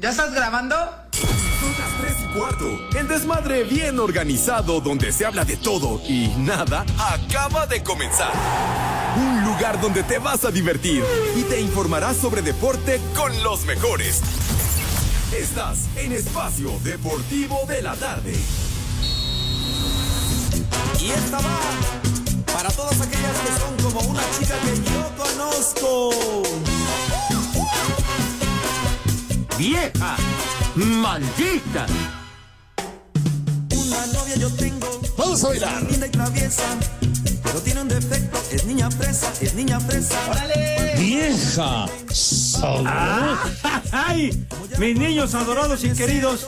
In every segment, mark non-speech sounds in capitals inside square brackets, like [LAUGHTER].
¿Ya estás grabando? Son las 3 y cuarto. El desmadre bien organizado donde se habla de todo y nada acaba de comenzar. Un lugar donde te vas a divertir y te informarás sobre deporte con los mejores. Estás en Espacio Deportivo de la Tarde. Y esta va para todas aquellas que son como una chica que yo conozco. ¡Vieja! ¡Maldita! Una novia yo tengo. Vamos a bailar. Linda y traviesa. Pero tiene un defecto. Es niña fresa. Es niña fresa. ¡Órale! ¡Vieja! [LAUGHS] ¡Ay! Mis niños adorados y queridos,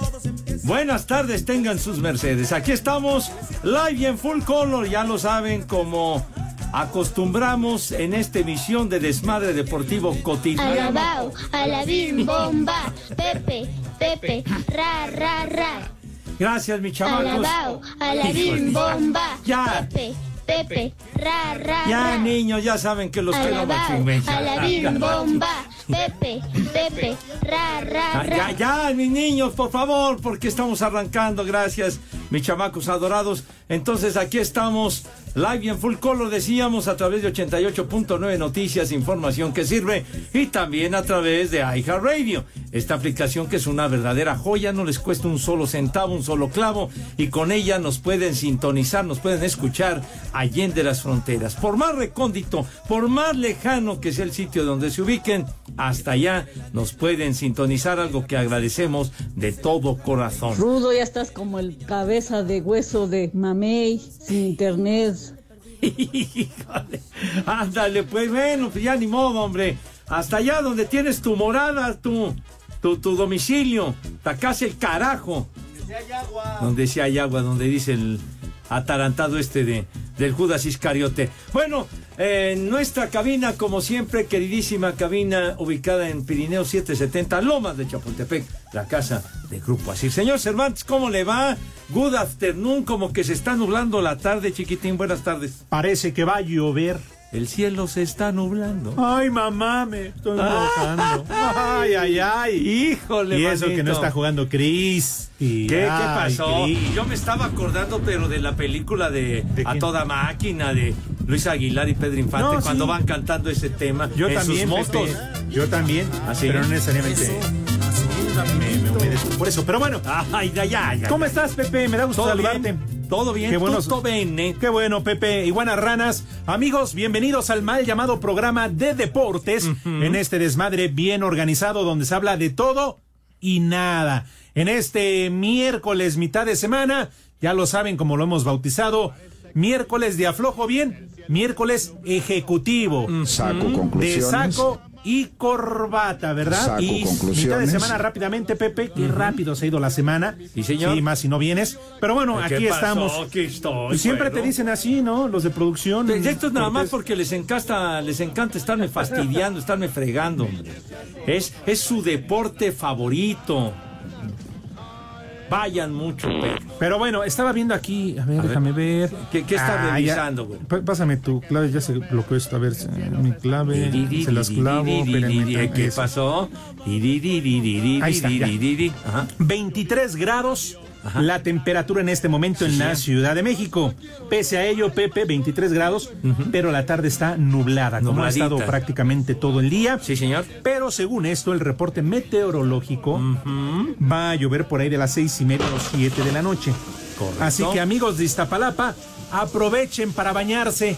buenas tardes tengan sus mercedes. Aquí estamos, live y en full color, ya lo saben, como acostumbramos en esta emisión de Desmadre Deportivo Cotidiano. Alabao, alabim, bomba, Pepe, Pepe, ra, ra, ra. Gracias, mi chamacos. Alabao, alabim, bomba, Ya. Pepe, Pepe, ra, ra, Ya, niños, ya saben que los quiero mucho. alabim, [LAUGHS] bomba, Pepe, Pepe, ra, ra, Ah, Ya, ra. ya, mis niños, por favor, porque estamos arrancando, gracias, mis chamacos adorados. Entonces aquí estamos, live y en full color, decíamos, a través de 88.9 Noticias, información que sirve, y también a través de iHeartRadio, esta aplicación que es una verdadera joya, no les cuesta un solo centavo, un solo clavo, y con ella nos pueden sintonizar, nos pueden escuchar allende las fronteras. Por más recóndito, por más lejano que sea el sitio donde se ubiquen, hasta allá nos pueden sintonizar, algo que agradecemos de todo corazón. Rudo, ya estás como el cabeza de hueso de mamey, sin internet. Híjole, ándale, pues bueno, pues ya ni modo, hombre. Hasta allá donde tienes tu morada, tu, tu, tu domicilio, ta casa el carajo. Donde sí hay agua, donde dice el atarantado este de, del Judas Iscariote. Bueno, eh, nuestra cabina, como siempre, queridísima cabina ubicada en Pirineo 770, Lomas de Chapultepec, la casa de Grupo Asir. Señor Cervantes, ¿cómo le va? Good afternoon, como que se está nublando la tarde, chiquitín. Buenas tardes. Parece que va a llover. El cielo se está nublando. Ay, mamá, me estoy mojando. Ay, ay, ay. Híjole, Y eso que no está jugando Chris. ¿Qué, ¿Qué pasó? Yo me estaba acordando, pero de la película de, A quién? Toda Máquina, de Luis Aguilar y Pedro Infante, No, cuando sí. van cantando ese tema Yo en también, sus motos. Pepe. Yo también. ¿Ah, sí? Pero no necesariamente. Me, me humedezco por eso. Pero bueno, Ay, ya, ya, ya. ¿cómo estás, Pepe? Me da gusto ¿Todo saludarte. bien? ¿Todo bien? Qué bueno. Bene. Qué bueno, Pepe. Iguanas ranas. Amigos, bienvenidos al mal llamado programa de deportes en este desmadre bien organizado donde se habla de todo y nada. En este miércoles, mitad de semana, ya lo saben como lo hemos bautizado, miércoles de aflojo bien, miércoles ejecutivo. Saco De conclusiones. saco y corbata, ¿verdad? Saco y mitad de semana rápidamente, Pepe, qué rápido se ha ido la semana. Sí, señor. Sí, más si no vienes. Pero bueno, ¿Qué aquí pasó? estamos. Aquí estoy, Pues siempre bueno. te dicen así, ¿no? Los de producción. De- de Esto es nada más porque les encanta, les encanta estarme fastidiando, estarme fregando. hombre. Es, es su deporte favorito. Vayan mucho. Pero bueno, estaba viendo aquí. A ver, A déjame ver. ¿Qué- qué está Ah, revisando, güey? Pásame tu clave, ya se bloqueó esto. A ver, mi clave. Se las clavo. espérenme, ¿Qué eso. pasó? Ahí está, ya. Ajá. 23 grados la temperatura en este momento en la Ciudad de México. Pese a ello, Pepe, 23 grados, pero la tarde está nublada, como ha estado prácticamente todo el día. Sí, señor. Pero según esto, el reporte meteorológico va a llover por ahí de las seis y media a las siete de la noche. Correcto. Así que amigos de Iztapalapa, aprovechen para bañarse.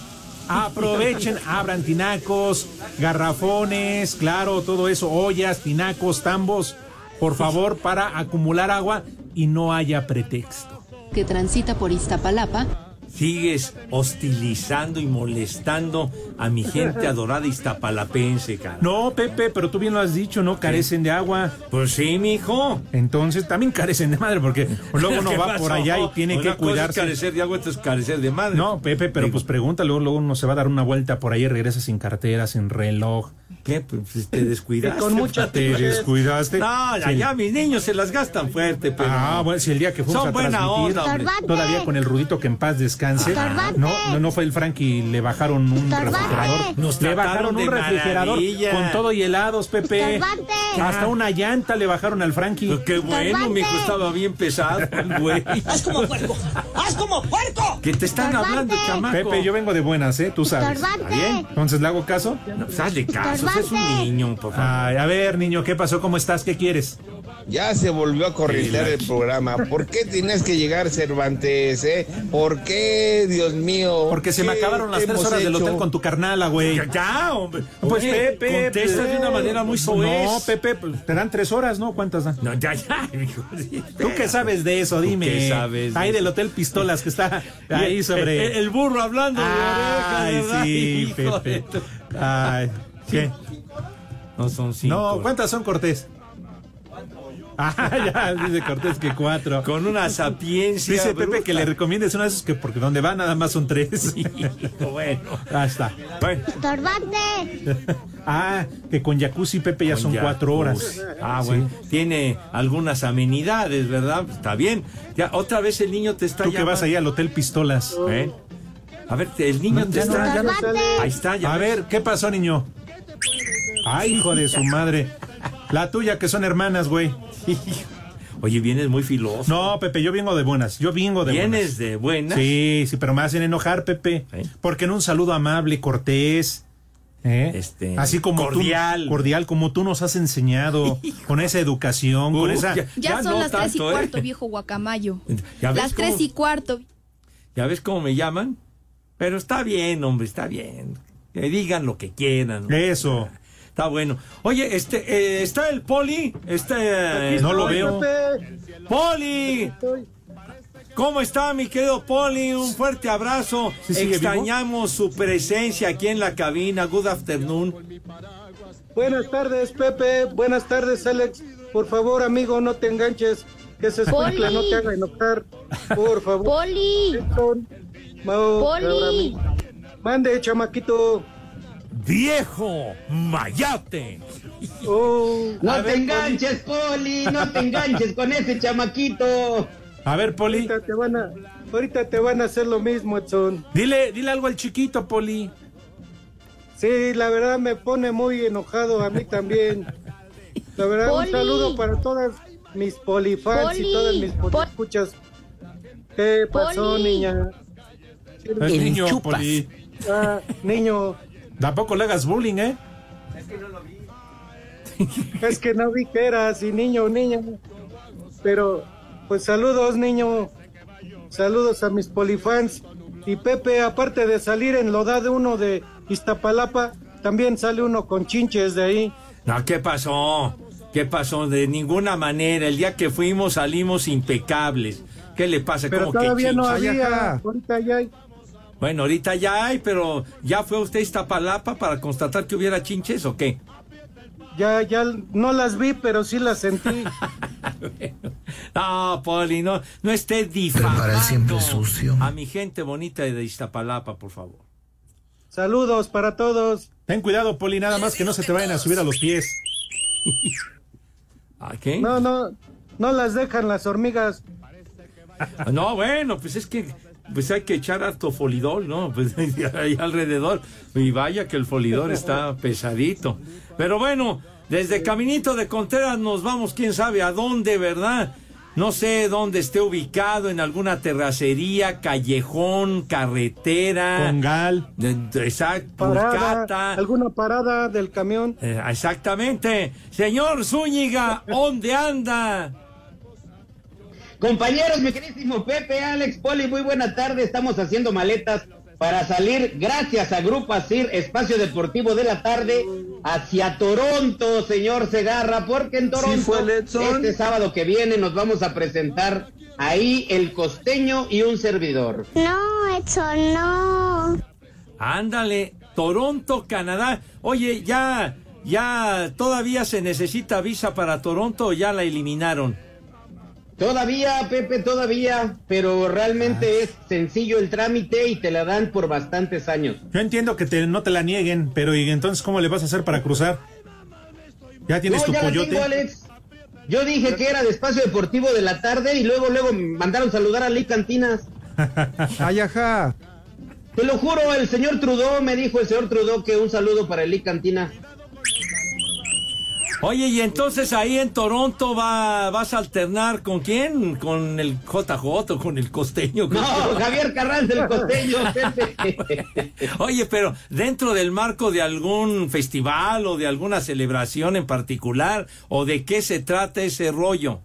Aprovechen, [LAUGHS] abran tinacos, garrafones, claro, todo eso, ollas, tinacos, tambos, por favor, para acumular agua y no haya pretexto. que transita por Iztapalapa sigues hostilizando y molestando a mi gente [LAUGHS] adorada iztapalapense, cara. No, Pepe, pero tú bien lo has dicho, no carecen de agua. Pues sí, mijo. Entonces también carecen de madre, porque [LAUGHS] luego uno ¿Qué va pasó? por allá y tiene Una que cosa es cuidarse. carecer de agua, esto es carecer de madre. No, Pepe, pero Digo, pues pregunta, luego, luego uno se va a dar una vuelta por ahí y regresa sin cartera, sin reloj. ¿Qué? Pues te descuidaste. con mucha Te descuidaste. No, ya, Sí. ya, mis niños se las gastan fuerte, pero. Ah, bueno, si el día que fuimos Son a buena transmitir, onda, todavía con el rudito que en paz descanse, Estorbante. no, no, no fue el Frankie, le bajaron un refrigerador. Nos le bajaron un refrigerador maravilla. con todo y helados, Pepe. Estorbante. Hasta una llanta le bajaron al Frankie. Pues qué bueno, mijo, estaba bien pesado, el [LAUGHS] güey. ¡Haz como puerco! ¡Haz como puerco! Que te están hablando, chamaco. Pepe, yo vengo de buenas, ¿eh? Tú sabes. ¿Está bien? Entonces, ¿le hago caso? No, pues hazle caso, es un niño, por favor. Ay, a ver, niño, ¿qué pasó? ¿Cómo estás? ¿Qué quieres? Ya se volvió a corrientear el programa. ¿Por qué tienes que llegar, Cervantes? Eh? ¿Por qué, Dios mío? Porque se me ¿Qué acabaron las tres horas del hotel con tu carnala, güey. Ya, ya, hombre. Pues Oye, Pepe, contesta pues, de una manera muy soez. No, Pepe, pues, te dan tres horas, ¿no? ¿Cuántas dan? No, ya, ya, [LAUGHS] ¿Tú qué sabes de eso? ¿Tú Dime. qué sabes de Ahí eso? del Hotel Pistolas que está ahí sobre. El, el burro hablando de Ay, orejas, ¿verdad? sí, [LAUGHS] Hijo de Pepe. tu- Ay, ¿qué? No son cinco. No, ¿cuántas son Cortés? Ah, [LAUGHS] ya, dice Cortés que cuatro. Con una sapiencia. Dice Pepe bruta. que le recomiendes una de esas que porque donde va nada más son tres. Hijo, bueno. [LAUGHS] Ah, está. Estorbante. [LAUGHS] Ah, que con jacuzzi Pepe ya con son ya- cuatro horas. Ah, bueno. Tiene algunas amenidades, ¿verdad? Está bien. Ya, otra vez el niño te está Tú que llamando. vas ahí al Hotel Pistolas. ¿Eh? A ver, el niño No, te ya no, está. ya no Estorbante. Ahí está, ya. A ves. ver, ¿qué pasó, niño? Ay, hijo de su madre. La tuya, que son hermanas, güey. Oye, vienes muy filoso. No, Pepe, yo vengo de buenas. Yo vengo de Vienes buenas. de buenas. Sí, sí, pero me hacen enojar, Pepe. ¿Eh? Porque en un saludo amable, cortés. ¿eh? Este, Así como cordial. tú, cordial, como tú nos has enseñado, [LAUGHS] con esa educación, con esa. ya- Ya, son no las tres y ¿eh? cuarto, viejo guacamayo. [LAUGHS] ¿Ya ves Las tres y cuarto. ¿Ya ves cómo me llaman? Pero está bien, hombre, está bien. Que digan lo que quieran. Eso. Está bueno. Oye, este, eh, ¿está el poli? Este, No lo veo. ¡Poli! ¿Cómo está, mi querido Poli? Un fuerte abrazo. ¿Sí sigue Extrañamos su presencia aquí en la cabina. Good afternoon. Buenas tardes, Pepe. Buenas tardes, Alex. Por favor, amigo, no te enganches. Que Poli. escuincle no te haga enojar. Por favor. Poli. Poli. Mande, chamaquito. ¡Viejo mayate! Oh, No te ver, enganches, Poli, no te enganches con ese chamaquito. A ver, Poli. Ahorita te van a, ahorita te van a hacer lo mismo, Edson. Dile, dile algo al chiquito, Poli. Sí, la verdad me pone muy enojado a mí también. La verdad, Poli. un saludo para todas mis polifans Poli. y todas mis poliescuchas. ¿Qué pasó, Poli. niña? Es niño, Poli. Ah, niño, Tampoco le hagas bullying, ¿eh? es que no [LAUGHS] vi que eras y niño, niña. Pero, pues saludos, niño. Saludos a mis polifans. Y Pepe, aparte de salir en loda de uno de Iztapalapa, también sale uno con chinches de ahí. No, ¿qué pasó? ¿Qué pasó? De ninguna manera. El día que fuimos salimos impecables. ¿Qué le pasa? Pero ¿Cómo que todavía no chinches? había. Ahorita ya hay. Bueno, ahorita ya hay, pero ¿ya fue usted a Iztapalapa para constatar que hubiera chinches o qué? Ya, ya no las vi, pero sí las sentí. [LAUGHS] No, Poli, no, no esté difamando siempre sucio. a mi gente bonita de Iztapalapa, por favor. Saludos para todos. Ten cuidado, Poli, nada más que no se te vayan a subir a los pies. [LAUGHS] ¿A qué? No, no, no las dejan las hormigas. No, bueno, pues es que pues hay que echar harto folidol, ¿no? [LAUGHS] Pues ahí alrededor. Y vaya que el folidor está pesadito. Pero bueno, desde Caminito de Contreras nos vamos, quién sabe a dónde, ¿verdad? No sé dónde esté ubicado, en alguna terracería, callejón, carretera. Congal. Exacto, Parada, alguna parada del camión. Eh, exactamente. Señor Zúñiga, ¿dónde anda? Compañeros, mi queridísimo Pepe, Alex, Poli, muy buena tarde. Estamos haciendo maletas para salir, gracias a Grupo Asir, Espacio Deportivo de la Tarde, hacia Toronto, señor Segarra, porque en Toronto, fue este sábado que viene, nos vamos a presentar ahí el costeño y un servidor. No, Edson, no. Ándale, Toronto, Canadá. Oye, ya, ya, todavía se necesita visa para Toronto o ya la eliminaron. Todavía, Pepe, todavía, pero realmente es sencillo el trámite y te la dan por bastantes años. Yo entiendo que te, no te la nieguen, pero ¿y entonces cómo le vas a hacer para cruzar? ¿Ya tienes No, tu ya la coyote? tengo, Alex. Yo dije que era de espacio deportivo de la tarde y luego, luego me mandaron saludar a Lee Cantinas. [LAUGHS] Ay, ajá. Te lo juro, el señor Trudeau me dijo el señor Trudeau que un saludo para Lee Cantina. Oye, y entonces ahí en Toronto va, vas a alternar con quién? ¿Con el JJ o con el costeño? No, [LAUGHS] Javier Carranza, el costeño. Pepe. Oye, pero dentro del marco de algún festival o de alguna celebración en particular, ¿o de qué se trata ese rollo?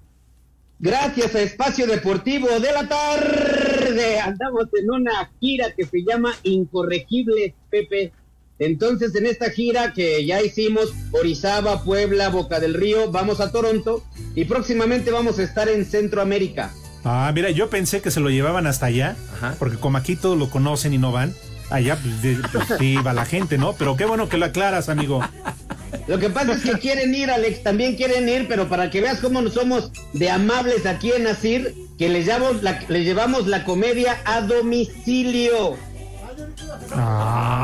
Gracias a Espacio Deportivo de la tarde, andamos en una gira que se llama Incorregibles, Pepe. Entonces, en esta gira que ya hicimos, Orizaba, Puebla, Boca del Río, vamos a Toronto y próximamente vamos a estar en Centroamérica. Ah, mira, yo pensé que se lo llevaban hasta allá, porque como aquí todos lo conocen y no van, allá pues, pues, sí va la gente, ¿no? Pero qué bueno que lo aclaras, amigo. Lo que pasa es que quieren ir, Alex, también quieren ir, pero para que veas cómo somos de amables aquí en Asir, que les llevamos la, les llevamos la comedia a domicilio.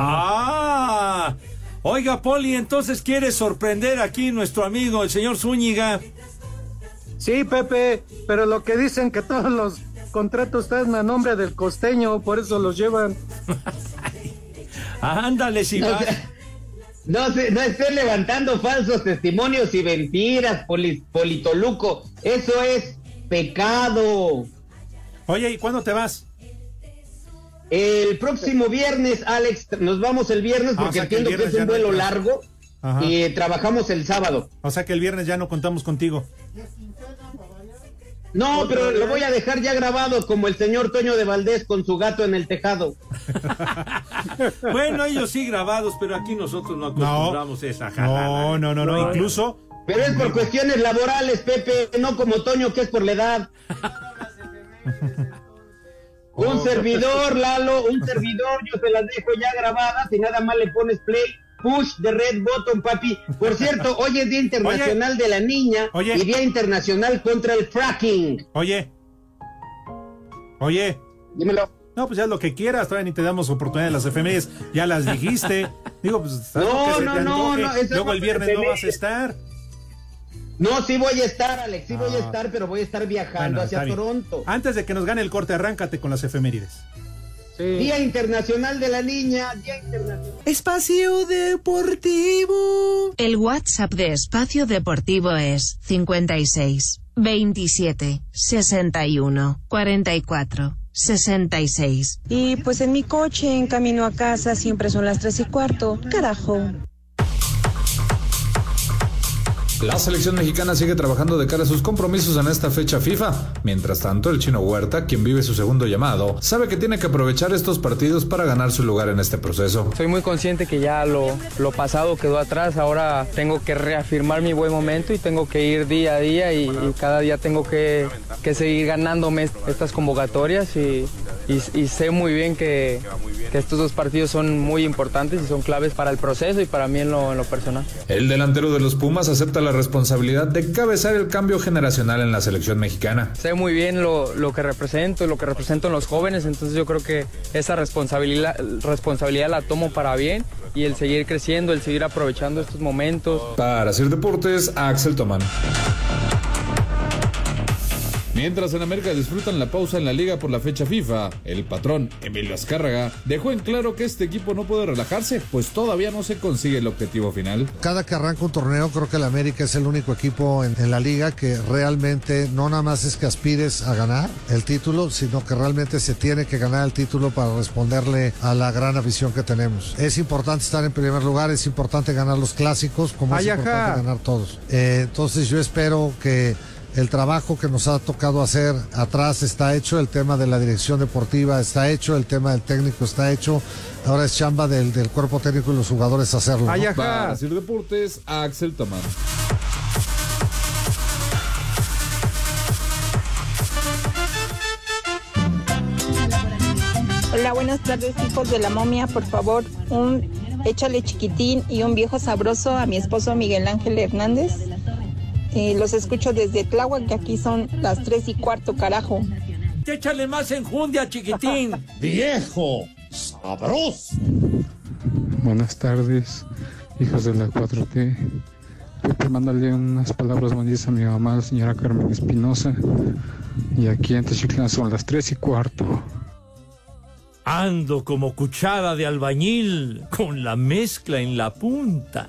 Ah, oiga, Poli, entonces quiere sorprender aquí nuestro amigo, el señor Zúñiga. Sí, Pepe, pero lo que dicen que todos los contratos están a nombre del costeño, por eso los llevan. [LAUGHS] Ándale, si No, no, se- no estés levantando falsos testimonios y mentiras, poli- Politoluco. Eso es pecado. Oye, ¿y cuándo te vas? El próximo viernes, Alex, nos vamos el viernes Ah, o porque sea entiendo que es un no vuelo largo Ajá. y eh, trabajamos el sábado. O sea que el viernes ya no contamos contigo. No, pero lo voy a dejar ya grabado como el señor Toño de Valdés con su gato en el tejado. [LAUGHS] Bueno, ellos sí grabados, pero aquí nosotros no acostumbramos esa No, no, no, no, incluso Pero es por cuestiones laborales, Pepe, no como Toño, que es por la edad. [LAUGHS] Un servidor, [LAUGHS] Lalo, un servidor, yo te las dejo ya grabadas y nada más le pones play, push the red button, papi. Por cierto, [LAUGHS] hoy es Día Internacional de la Niña Oye. y Día Internacional contra el fracking. Oye. Oye. Dímelo. No, pues ya lo que quieras, todavía ni te damos oportunidad de las efemérides, ya las dijiste. [LAUGHS] Digo, pues No, no, no, no, Luego el viernes no vas a estar. No, sí voy a estar, Alex, sí voy a Ah. estar, pero voy a estar viajando Bueno, hacia. Toronto. Antes de que nos gane el corte, arráncate con las efemérides. Día Internacional de la Niña, Día Internacional. Espacio Deportivo. El WhatsApp de Espacio Deportivo es 56 27 61 44 66. Y pues en mi coche, en camino a casa, siempre son las tres y cuarto. Carajo. La selección mexicana sigue trabajando de cara a sus compromisos en esta fecha FIFA. Mientras tanto, el chino Huerta, quien vive su segundo llamado, sabe que tiene que aprovechar estos partidos para ganar su lugar en este proceso. Soy muy consciente que ya lo, lo pasado quedó atrás, ahora tengo que reafirmar mi buen momento y tengo que ir día a día y, y cada día tengo que, que seguir ganándome est- estas convocatorias y, y- y sé muy bien que, que estos dos partidos son muy importantes y son claves para el proceso y para mí en lo, en lo personal. El delantero de los Pumas acepta la responsabilidad de cabezar el cambio generacional en la selección mexicana. Sé muy bien lo, lo que represento, lo que represento en los jóvenes, entonces yo creo que esa responsabilidad, responsabilidad la tomo para bien y el seguir creciendo, el seguir aprovechando estos momentos. Para hacer deportes, Axel Tomán. Mientras en América disfrutan la pausa en la liga por la fecha FIFA, el patrón Emilio Azcárraga dejó en claro que este equipo no puede relajarse, pues todavía no se consigue el objetivo final. Cada que arranca un torneo, creo que el América es el único equipo en, en la liga que realmente no nada más es que aspires a ganar el título, sino que realmente se tiene que ganar el título para responderle a la gran afición que tenemos. Es importante estar en primer lugar, es importante ganar los clásicos, como Ay, es ajá. importante ganar todos. Eh, entonces yo espero que el trabajo que nos ha tocado hacer atrás está hecho, el tema de la dirección deportiva está hecho, el tema del técnico está hecho. Ahora es chamba del, del cuerpo técnico y los jugadores hacerlo. ¿no? Para hacer deportes, Axel Tomán. Hola, buenas tardes, hijos de la momia. Por favor, un échale chiquitín y un viejo sabroso a mi esposo Miguel Ángel Hernández. Eh, los escucho desde Tláhuac, que aquí son las tres y cuarto, carajo. Échale más enjundia, chiquitín. [LAUGHS] Viejo, sabroso. Buenas tardes, hijos de la 4T. Pepe, mándale unas palabras bonitas a mi mamá, la señora Carmen Espinosa. Y aquí en Techiclán son las tres y cuarto. Ando como cuchara de albañil con la mezcla en la punta.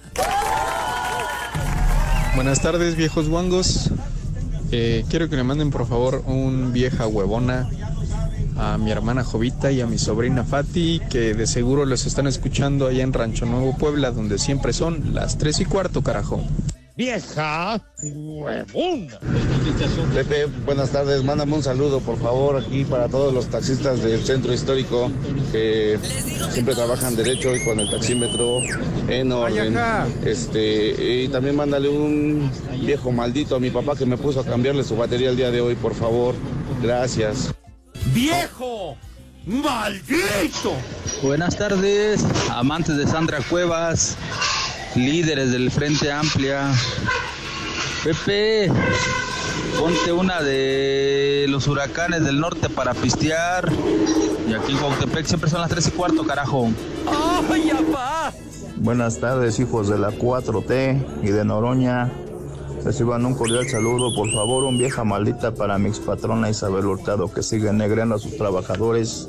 Buenas tardes, viejos guangos. Eh, quiero que le manden por favor un vieja huevona a mi hermana Jovita y a mi sobrina Fati, que de seguro los están escuchando allá en Rancho Nuevo Puebla, donde siempre son las tres y cuarto, carajo. Vieja huevona. Pepe, buenas tardes. Mándame un saludo, por favor, aquí para todos los taxistas del centro histórico que siempre trabajan derecho y con el taxímetro en orden. Este, y también mándale un viejo maldito a mi papá que me puso a cambiarle su batería el día de hoy, por favor. Gracias. ¡Viejo! ¡Maldito! Buenas tardes, amantes de Sandra Cuevas, líderes del Frente Amplia. Pepe, ponte una de los huracanes del norte para pistear. Y aquí en Cuautepec siempre son las 3 y cuarto, carajo. ¡Ay, apá! Buenas tardes, hijos de la 4T y de Noroña. Reciban un cordial saludo, por favor, un vieja maldita para mi expatrona Isabel Hurtado, que sigue negreando a sus trabajadores.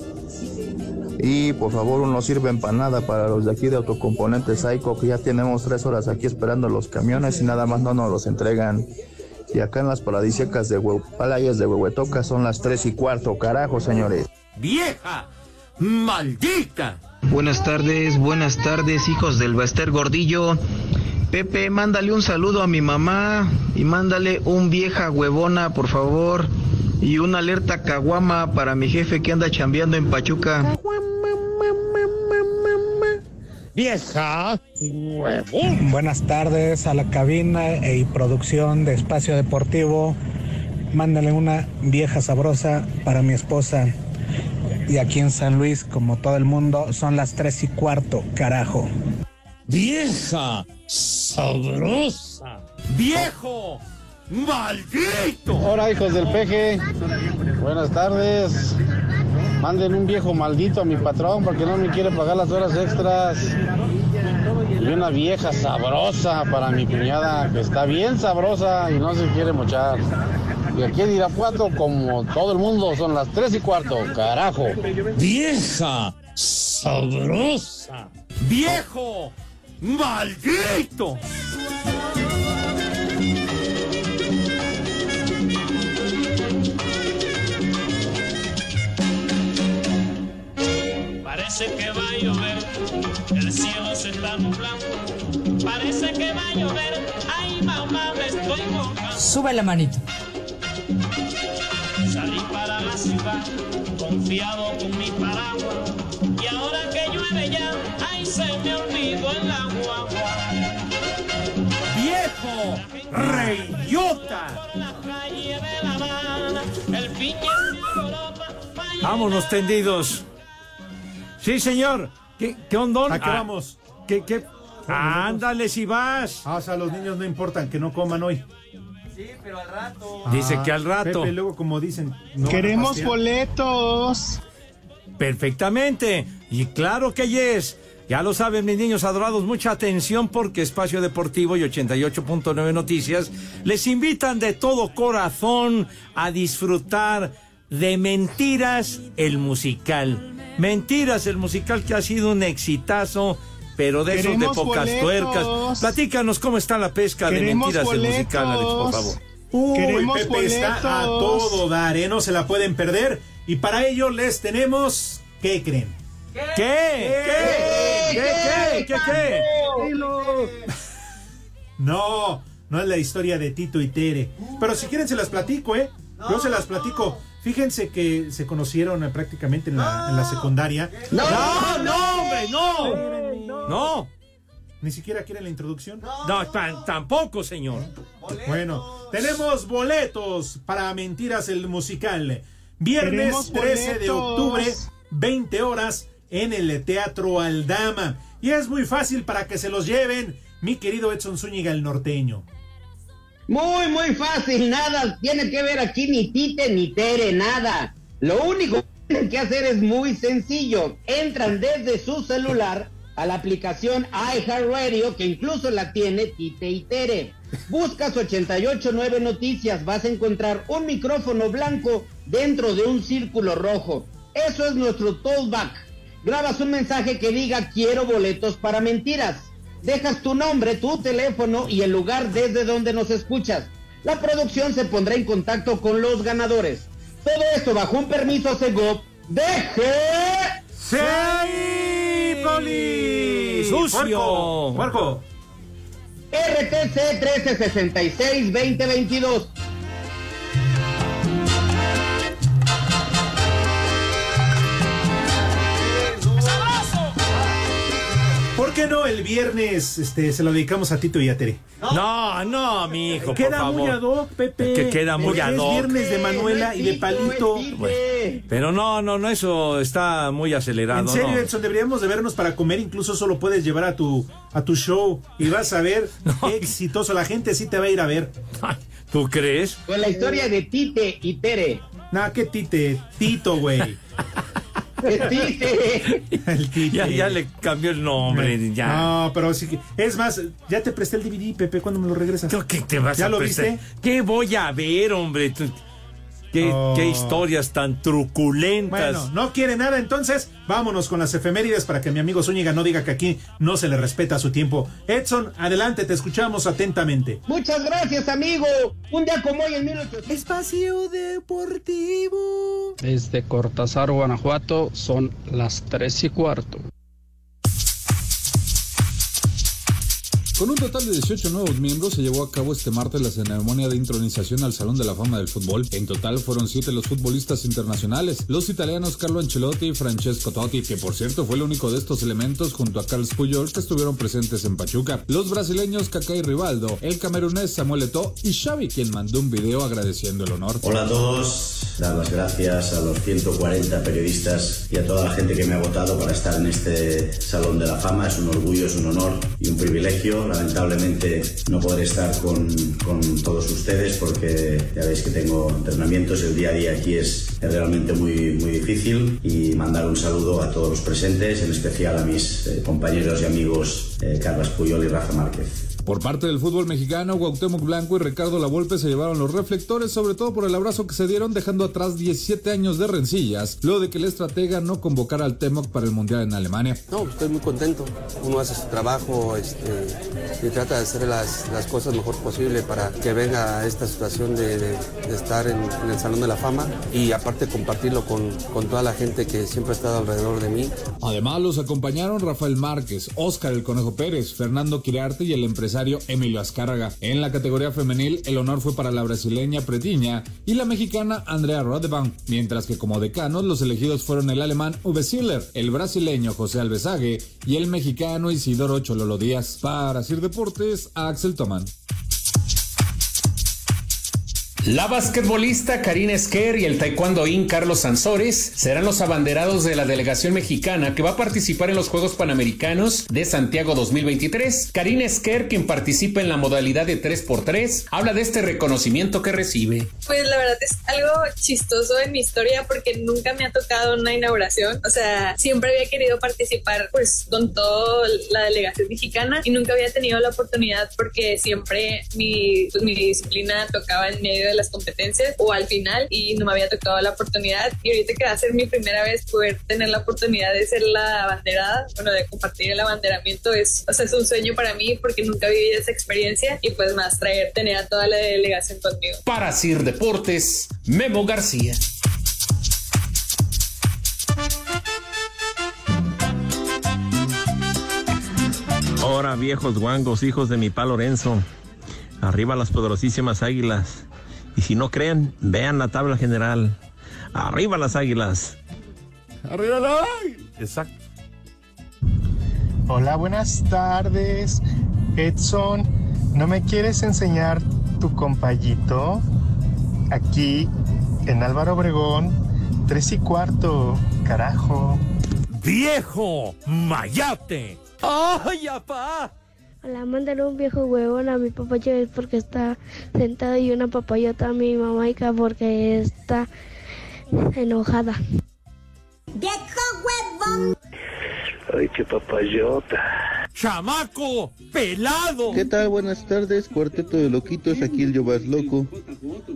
Y por favor, no sirve empanada para los de aquí de Autocomponentes Saico, que ya tenemos tres horas aquí esperando los camiones y nada más no nos los entregan. Y acá en las paradisíacas de Hue- Palayas de Huehuetoca son las tres y cuarto, carajo, señores. ¡Vieja! ¡Maldita! Buenas tardes, buenas tardes, hijos del Baster Gordillo. Pepe, mándale un saludo a mi mamá y mándale un vieja huevona, por favor. Y una alerta caguama para mi jefe que anda chambeando en Pachuca. Vieja. Buenas tardes a la cabina y producción de Espacio Deportivo. Mándale una vieja sabrosa para mi esposa. Y aquí en San Luis, como todo el mundo, son las tres y cuarto, carajo. Vieja sabrosa. ¡Viejo! ¡Maldito! Hola, hijos del peje. Buenas tardes. Manden un viejo maldito a mi patrón porque no me quiere pagar las horas extras. Y una vieja sabrosa para mi cuñada que está bien sabrosa y no se quiere mochar. Y aquí en Irapuato, como todo el mundo, son las tres y cuarto. Carajo. Vieja sabrosa. ¡Viejo! ¡Maldito! Parece que va a llover, el cielo se está nublando. Parece que va a llover, ay mamá me estoy mojando. Sube la manito. Salí para la ciudad, confiado con mi paraguas. Y ahora que llueve ya, ay se me olvidó el agua. ¡Viejo! ¡Reyota! Calle de Sí, señor. ¿Qué, qué ondón? ¿A qué Ah, vamos? ¿Qué, qué? Ándale si vas. Ah, o sea, los niños no importan que no coman hoy. Dice que al rato. Pepe, luego como dicen. no Queremos boletos. Perfectamente. Y claro que yes. Ya lo saben, mis niños adorados, mucha atención porque Espacio Deportivo y 88.9 Noticias les invitan de todo corazón a disfrutar de Mentiras el musical. Mentiras el musical que ha sido un exitazo, pero de esos de pocas boletos. tuercas. Platícanos cómo está la pesca de Mentiras el musical, Alex, por favor. Uy, Queremos Pepe está a todo dar, ¿eh? No se la pueden perder. Y para ello les tenemos. ¿Qué creen? ¿Qué? ¿Qué? ¿Qué? ¿Qué? ¿Qué? ¿Qué? No, no es la historia de Tito y Tere. Pero si quieren se las platico, ¿eh? Yo se las platico. Fíjense que se conocieron eh, prácticamente en la, en la secundaria. No, no, hombre, no. No. Ni siquiera quieren la introducción. No, tan- tampoco, señor. Bueno, tenemos boletos para Mentiras el musical. Viernes Queremos 13 de octubre 20 horas en el Teatro Aldama. Y es muy fácil para que se los lleven, mi querido Edson Zúñiga el norteño. Muy, muy fácil, nada tiene que ver aquí ni Tite ni Tere, nada. Lo único que tienen que hacer es muy sencillo. Entran desde su celular a la aplicación iHeartRadio, que incluso la tiene Tite y Tere. Buscas 889 Noticias, vas a encontrar un micrófono blanco dentro de un círculo rojo. Eso es nuestro tollback. Grabas un mensaje que diga quiero boletos para mentiras. Dejas tu nombre, tu teléfono y el lugar desde donde nos escuchas. La producción se pondrá en contacto con los ganadores. Todo esto bajo un permiso Segov Deje ¡Sí, Poli! ¡Sucio! Marco. RTC 1366-2022. ¿Por qué no el viernes este, se lo dedicamos a Tito y a Tere? No, no, mi hijo, por Queda favor. muy ad hoc, Pepe. Que queda muy Porque ad hoc. Es viernes de Manuela y de Palito. Pero no, no, no, eso está muy acelerado. En serio, no. Edson, deberíamos de vernos para comer. Incluso solo puedes llevar a tu, a tu show y vas a ver [LAUGHS] qué exitoso. La gente sí te va a ir a ver. ¿Tú crees? Con la historia de Tite y Tere. Nah, qué Tite. Tito, güey. Tite. El Tite. Ya, ya le cambió el nombre, ya. No, pero sí que. Es más, ya te presté el DVD, Pepe. ¿Cuándo me lo regresas? ¿Qué te vas ¿Ya a lo prestar? viste? ¿Qué voy a ver, hombre? ¿Qué, Oh. qué historias tan truculentas. Bueno, no quiere nada, entonces vámonos con las efemérides para que mi amigo Zúñiga no diga que aquí no se le respeta su tiempo. Edson, adelante, te escuchamos atentamente. Muchas gracias, amigo. Un día como hoy en 1800. Espacio Deportivo. Desde Cortázar, Guanajuato, son las tres y cuarto. Con un total de 18 nuevos miembros se llevó a cabo este martes la ceremonia de intronización al Salón de la Fama del Fútbol. En total fueron siete los futbolistas internacionales, los italianos Carlo Ancelotti y Francesco Totti, que por cierto fue el único de estos elementos junto a Carlos Puyol que estuvieron presentes en Pachuca, los brasileños Kaká y Rivaldo, el camerunés Samuel Eto'o y Xavi, quien mandó un video agradeciendo el honor. Hola a todos, dar las gracias a los 140 periodistas y a toda la gente que me ha votado para estar en este Salón de la Fama. Es un orgullo, es un honor y un privilegio. Lamentablemente no podré estar con, con todos ustedes porque ya veis que tengo entrenamientos. El día a día aquí es, realmente muy, muy difícil y mandar un saludo a todos los presentes, en especial a mis eh, compañeros y amigos eh, Carlos Puyol y Rafa Márquez. Por parte del fútbol mexicano, Cuauhtémoc Blanco y Ricardo Lavolpe se llevaron los reflectores, sobre todo por el abrazo que se dieron, dejando atrás 17 años de rencillas, luego de que el estratega no convocara al Temoc para el Mundial en Alemania. No, estoy muy contento. Uno hace su trabajo este, y trata de hacer las, las cosas mejor posible para que venga esta situación de, de- de estar en, en el Salón de la Fama y aparte compartirlo con, con toda la gente que siempre ha estado alrededor de mí. Además, los acompañaron Rafael Márquez, Óscar el Conejo Pérez, Fernando Quirarte y el empresario Emilio Azcárraga. En la categoría femenil, el honor fue para la brasileña Pretiña y la mexicana Andrea Rodebank, mientras que como decanos los elegidos fueron el alemán Uwe Ziller, el brasileño José Alvesague y el mexicano Isidoro Chololo Díaz. Para Sir Deportes, Axel Toman. La basquetbolista Karina Esquer y el taekwondoín Carlos Sansores serán los abanderados de la delegación mexicana que va a participar en los Juegos Panamericanos de Santiago 2023. Karina Esquer, quien participa en la modalidad de 3x3, habla de este reconocimiento que recibe. Pues la verdad es algo chistoso en mi historia porque nunca me ha tocado una inauguración. O sea, siempre había querido participar pues con toda la delegación mexicana y nunca había tenido la oportunidad porque siempre mi, pues, mi disciplina tocaba en medio de las competencias o al final y no me había tocado la oportunidad. Y ahorita que va a ser mi primera vez poder tener la oportunidad de ser la abanderada, bueno, de compartir el abanderamiento es, o sea, es un sueño para mí porque nunca viví esa experiencia y pues más traer, tener a toda la delegación conmigo. Para Sir Deportes, Memo García. Ahora, viejos guangos, hijos de mi pa Lorenzo. Arriba las poderosísimas águilas. Y si no creen, vean la tabla general. Arriba las águilas. Arriba la Exacto. Hola, buenas tardes. Edson, ¿no me quieres enseñar tu compayito? Aquí en Álvaro Obregón Tres y cuarto, carajo. ¡Viejo! ¡Mayate! ¡Ay, apá! Hola, mándale un viejo huevón a mi papaya porque está sentado y una papayota a mi mamaica porque está enojada. ¡Viejo huevón! Ay, qué papayota. ¡Chamaco! ¡Pelado! ¿Qué tal? Buenas tardes, cuarteto de loquitos, aquí el Yobas Loco.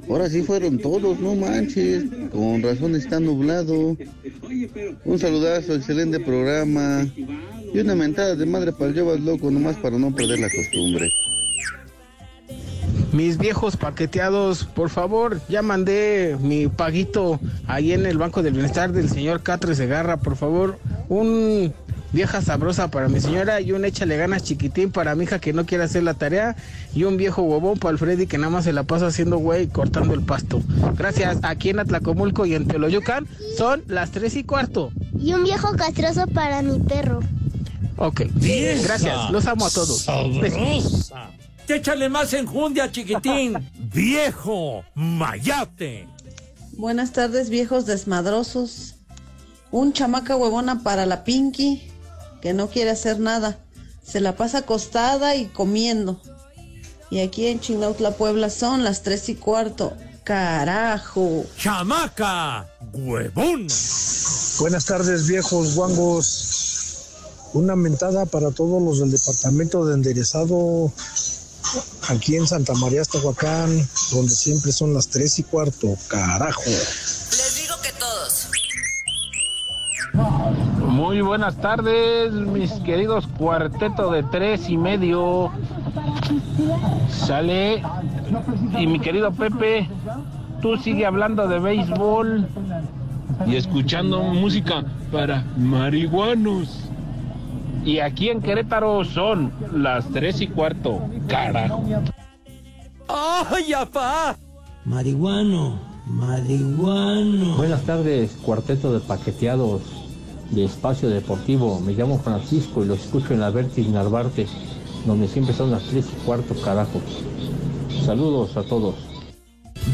Ahora sí fueron todos, no manches. Con razón está nublado. Un saludazo, excelente programa. Y una mentada de madre para el Yobas Loco, nomás para no perder la costumbre. Mis viejos paqueteados, por favor, ya mandé mi paguito ahí en el Banco del Bienestar del señor Catre Segarra, por favor. Un vieja sabrosa para mi señora y un échale ganas chiquitín para mi hija que no quiere hacer la tarea y un viejo huevón para el Freddy que nada más se la pasa haciendo güey cortando el pasto. Gracias. Aquí en Atlacomulco y en Teoloyucan son las tres y cuarto. Y un viejo castroso para mi perro. Ok. Gracias. Los amo a todos. Échale más enjundia, chiquitín. [LAUGHS] ¡Viejo! ¡Mayate! Buenas tardes, viejos desmadrosos. Un chamaca huevona para la Pinky, que no quiere hacer nada. Se la pasa acostada y comiendo. Y aquí en Chignautla, Puebla, son las tres y cuarto. ¡Carajo! ¡Chamaca! ¡Huevón! Buenas tardes, viejos guangos. Una mentada para todos los del departamento de enderezado aquí en Santa María, Estahuacán, donde siempre son las tres y cuarto. Carajo. Les digo que todos. Muy buenas tardes, mis queridos cuarteto de tres y medio. Sale. Y mi querido Pepe, tú sigue hablando de béisbol y escuchando música para marihuanos. Y aquí en Querétaro son las tres y cuarto. Carajo. ¡Ay, apá! Marihuano, marihuano. Buenas tardes, cuarteto de paqueteados de Espacio Deportivo. Me llamo Francisco y lo escucho en la Vertis Narvarte, donde siempre son las tres y cuarto, carajo. Saludos a todos.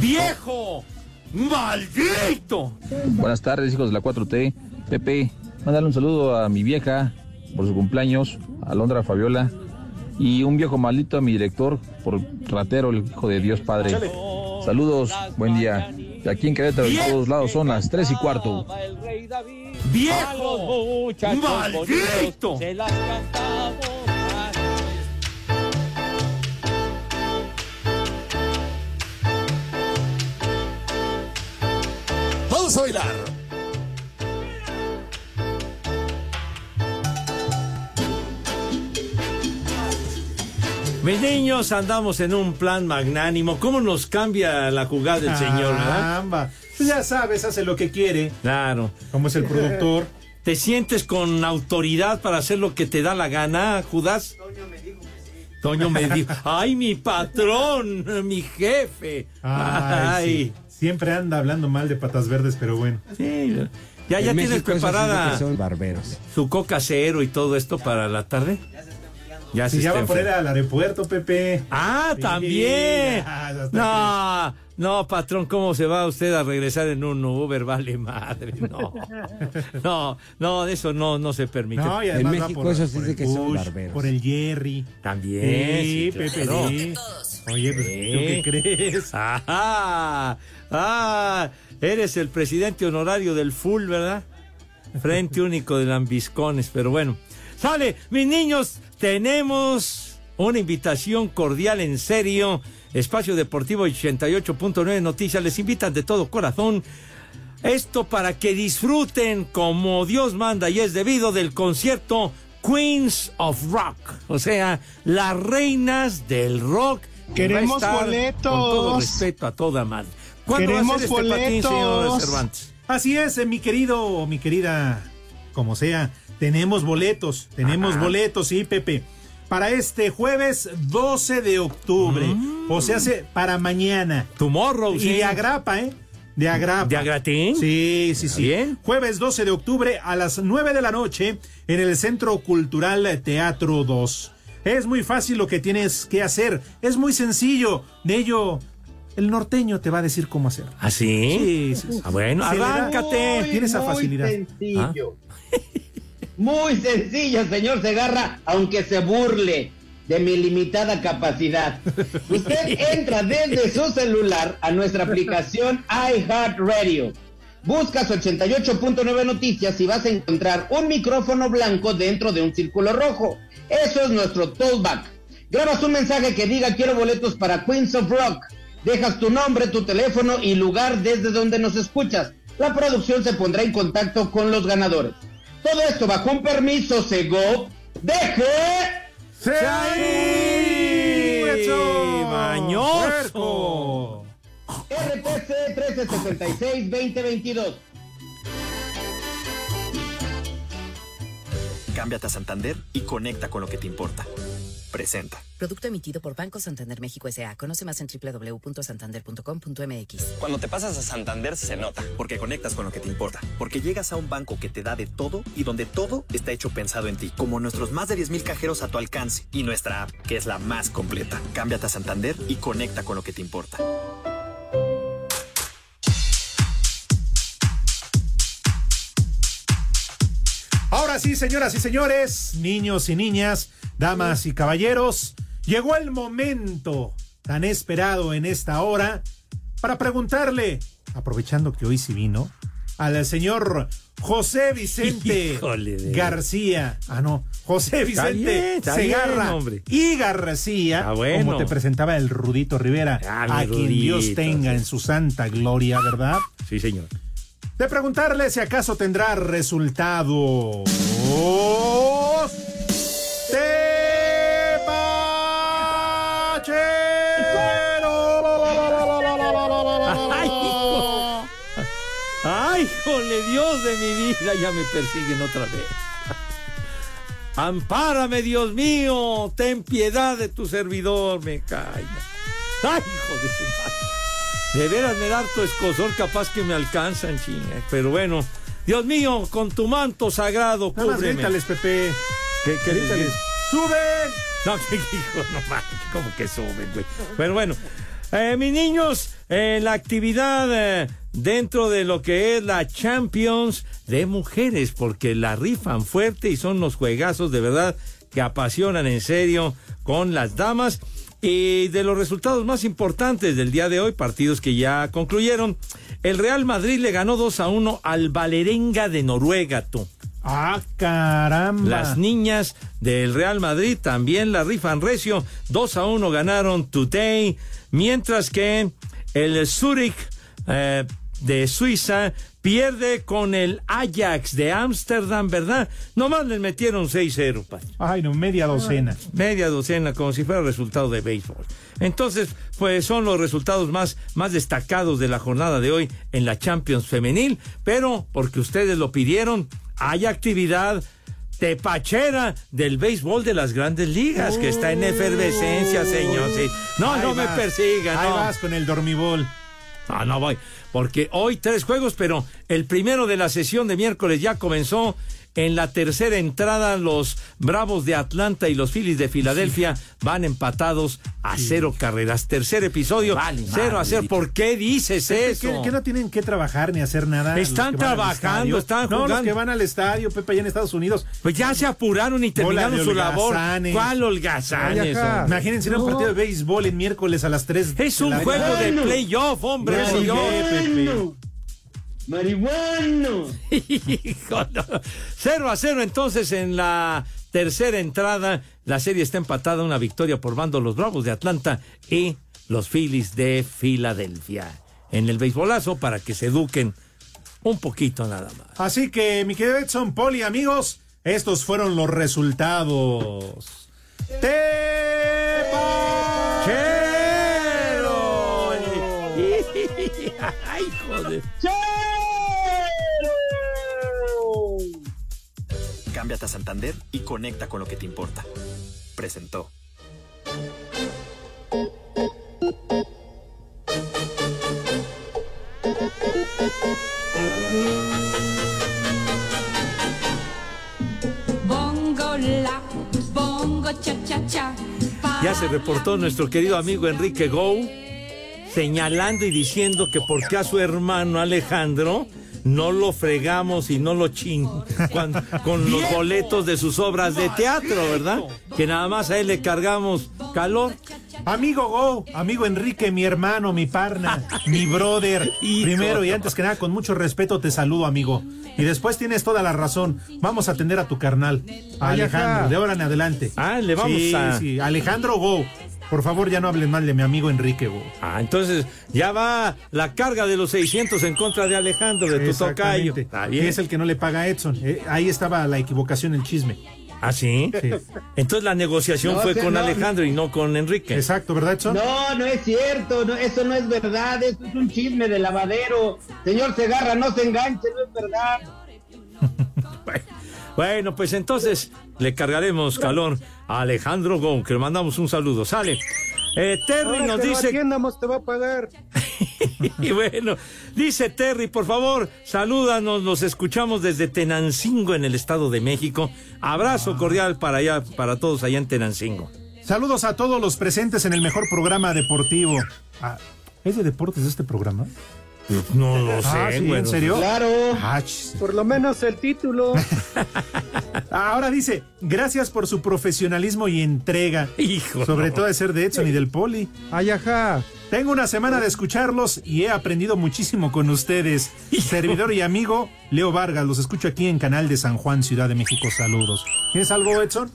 ¡Viejo! ¡Maldito! Buenas tardes, hijos de la 4T. Pepe, mándale un saludo a mi vieja por su cumpleaños, a Londra Fabiola, y un viejo maldito a mi director por ratero, el hijo de Dios Padre. Saludos, buen día. De aquí en Querétaro, de todos lados, son las tres y cuarto. ¡Viejo! ¡Maldito! Se las cantamos. Vamos a bailar. Mis niños, andamos en un plan magnánimo. ¿Cómo nos cambia la jugada del señor, verdad? Caramba. Pues ya sabes, hace lo que quiere. Claro. Como es el productor. [LAUGHS] ¿Te sientes con autoridad para hacer lo que te da la gana, Judas? Toño me dijo. [LAUGHS] ¡Ay, mi patrón! ¡Mi jefe! Ay, sí. Siempre anda hablando mal de patas verdes, pero bueno. Sí, ya, ya En tienes México sí preparada que son barberos. su coca cero y todo esto para la tarde. Ya se ya está va por ir enfer- al aeropuerto, Pepe. Ah, Sí, también. ya, ya está No, no, patrón, ¿cómo se va usted a regresar en un Uber? Vale madre, no. [LAUGHS] No, no, de eso no, no se permite. No, y En México por- eso sí por dice el que son Bush, barberos. Por el Jerry. También. Sí, sí, Pepe, claro. sí. Oye, pues, ¿tú qué crees? Ah, ah, eres el presidente honorario del full, ¿verdad? Frente [LAUGHS] único de lambiscones, pero bueno. Sale, mis niños, tenemos una invitación cordial en serio. Espacio Deportivo 88.9 Noticias les invitan de todo corazón. Esto para que disfruten como Dios manda y es debido del concierto Queens of Rock. O sea, las reinas del rock. va Queremos boletos. Con todo respeto a toda madre. ¿Cuándo va a Queremos ser este patín, señor boletos. Cervantes? Así es, eh, mi querido o mi querida, como sea, tenemos boletos, tenemos Ajá. boletos, sí, Pepe. Para este jueves 12 de octubre. O sea, hace para mañana. Tomorrow, Y sí. de agrapa, ¿eh? De agrapa. ¿De agratín? Sí, sí, sí. Bien. Jueves 12 de octubre a las 9 de la noche en el Centro Cultural Teatro 2. Es muy fácil lo que tienes que hacer. Es muy sencillo. De ello, el norteño te va a decir cómo hacer. ¿Ah, sí? Sí, sí, sí. Ah, bueno, arráncate. Tiene esa muy facilidad. sencillo. Muy sencillo, señor Segarra, aunque se burle de mi limitada capacidad. [LAUGHS] Usted entra desde su celular a nuestra aplicación iHeartRadio. Buscas 88.9 noticias y vas a encontrar un micrófono blanco dentro de un círculo rojo. Eso es nuestro tollback. Grabas un mensaje que diga quiero boletos para Queens of Rock. Dejas tu nombre, tu teléfono y lugar desde donde nos escuchas. La producción se pondrá en contacto con los ganadores. Todo esto bajo un permiso Sego. ¡Deje! ¡Se ahí! ¡Eso! ¡Mañoso! RTC 1366-2022. Cámbiate a Santander y conecta con lo que te importa. Presenta. Producto emitido por Banco Santander México S.A. Conoce más en www.santander.com.mx. Cuando te pasas a Santander se nota, porque conectas con lo que te importa, porque llegas a un banco que te da de todo y donde todo está hecho pensado en ti, como nuestros más de 10.000 cajeros a tu alcance y nuestra app, que es la más completa. Cámbiate a Santander y conecta con lo que te importa. Ahora sí, señoras y señores, niños y niñas, damas y caballeros, llegó el momento tan esperado en esta hora para preguntarle, aprovechando que hoy sí vino, al señor José Vicente Híjole de- García. Ah, no, José Está Vicente bien, está Segarra bien, y García, bueno. como te presentaba el Rudito Rivera, Ah, a quien Dios tenga sí. en su santa gloria, ¿verdad? Sí, señor. de preguntarle si acaso tendrá resultados. [LAUGHS] ¡Ay, hijo! ¡Ay, jole, Dios de mi vida! Ya me persiguen otra vez. Ampárame, Dios mío. Ten piedad de tu servidor. Me caiga. ¡Ay, hijo de su madre! De veras me da harto escosor, capaz que me alcanzan, chinga. Pero bueno, Dios mío, con tu manto sagrado, Nada más cúbreme. grítales, Pepe. ¿Qué, qué les Grítales. digo? No, [LAUGHS] ¿qué hijo? No manches, ¿cómo que suben, güey? Pero bueno, eh, mis niños, eh, la actividad eh, dentro de lo que es la Champions de mujeres, porque la rifan fuerte y son los juegazos de verdad que apasionan en serio con las damas. Y de los resultados más importantes del día de hoy, partidos que ya concluyeron, el Real Madrid le ganó 2 a 1 al Valerenga de Noruega, tú. ¡Ah, caramba! Las niñas del Real Madrid también la rifan recio. 2 a 1 ganaron Today. Mientras que el Zurich eh, de Suiza pierde con el Ajax de Ámsterdam, ¿verdad? Nomás les metieron 6-0, padre. Ay, no, media docena. Media docena, como si fuera resultado de béisbol. Entonces, pues son los resultados más, más destacados de la jornada de hoy en la Champions Femenil, pero porque ustedes lo pidieron, hay actividad tepachera del béisbol de las grandes ligas, que está en efervescencia, señor. Sí. No, no me persigan. Ahí no. vas con el dormibol. No, no voy. Porque hoy tres juegos, pero el primero de la sesión de miércoles ya comenzó. En la tercera entrada, los Bravos de Atlanta y los Phillies de Filadelfia van empatados a cero carreras. Tercer episodio, cero a cero. ¿Por qué dices ¿Qué, eso? qué no tienen que trabajar ni hacer nada? Están que trabajando, están No, los jugando. que van al estadio, Pepe, allá en Estados Unidos. Pues ya se apuraron y terminaron su labor. ¿Cuál holgazanes? Imagínense a un partido de béisbol en miércoles a las 3. Es un juego de playoff, hombre. No. ¡Marihuano! Hijo, no. 0 a 0 entonces en la tercera entrada. La serie está empatada, una victoria por bando los Bravos de Atlanta y los Phillies de Filadelfia. En el beisbolazo para que se eduquen un poquito nada más. Así que, mi querido Edson Poli, amigos, estos fueron los resultados. [LAUGHS] ¡Ay, joder! Cámbiate a Santander y conecta con lo que te importa. Presentó. Bongo la, bongo cha cha cha. Ya se reportó nuestro querido amigo Enrique Gou. Señalando y diciendo que por qué a su hermano Alejandro no lo fregamos y no lo ching con, con los boletos de sus obras de teatro, ¿verdad? Que nada más a él le cargamos calor. Amigo Go, amigo Enrique, mi hermano, mi parna, mi brother. [LAUGHS] Primero y antes que nada, con mucho respeto te saludo, amigo. Y después tienes toda la razón. Vamos a atender a tu carnal, a Alejandro, de ahora en adelante. Ah, le vamos Sí, a- Sí, Alejandro Go. Por favor, ya no hablen mal de mi amigo Enrique. Ah, entonces ya va la carga de los 600 en contra de Alejandro, de tu tocayo. Y es el que no le paga a Edson. Eh, ahí estaba la equivocación, el chisme. ¿Ah, sí? Entonces la negociación No, fue sí, con no. Alejandro y no con Enrique. Exacto, ¿verdad, Edson? No, no es cierto, no, eso no es verdad, eso es un chisme de lavadero. Señor Segarra, no se enganche, no es verdad. [LAUGHS] Bueno, pues entonces le cargaremos calor a Alejandro Gon, que le mandamos un saludo. Sale. Eh, Terry nos dice. te va a pagar. [LAUGHS] Y bueno, dice Terry, por favor, salúdanos, nos escuchamos desde Tenancingo en el Estado de México. Abrazo cordial para allá, para todos allá en Tenancingo. Saludos a todos los presentes en el mejor programa deportivo. Ah, ¿Es de deportes este programa? No lo sé, Ah, ¿sí? ¿En serio? Claro. Ah. Por lo menos el título. [LAUGHS] Ahora dice, gracias por su profesionalismo y entrega. Hijo. Sobre todo de ser de Edson y del Poli. Ay, ajá. Tengo una semana de escucharlos y he aprendido muchísimo con ustedes. Servidor y amigo Leo Vargas, los escucho aquí en Canal de San Juan, Ciudad de México. Saludos. ¿Tienes algo, Edson?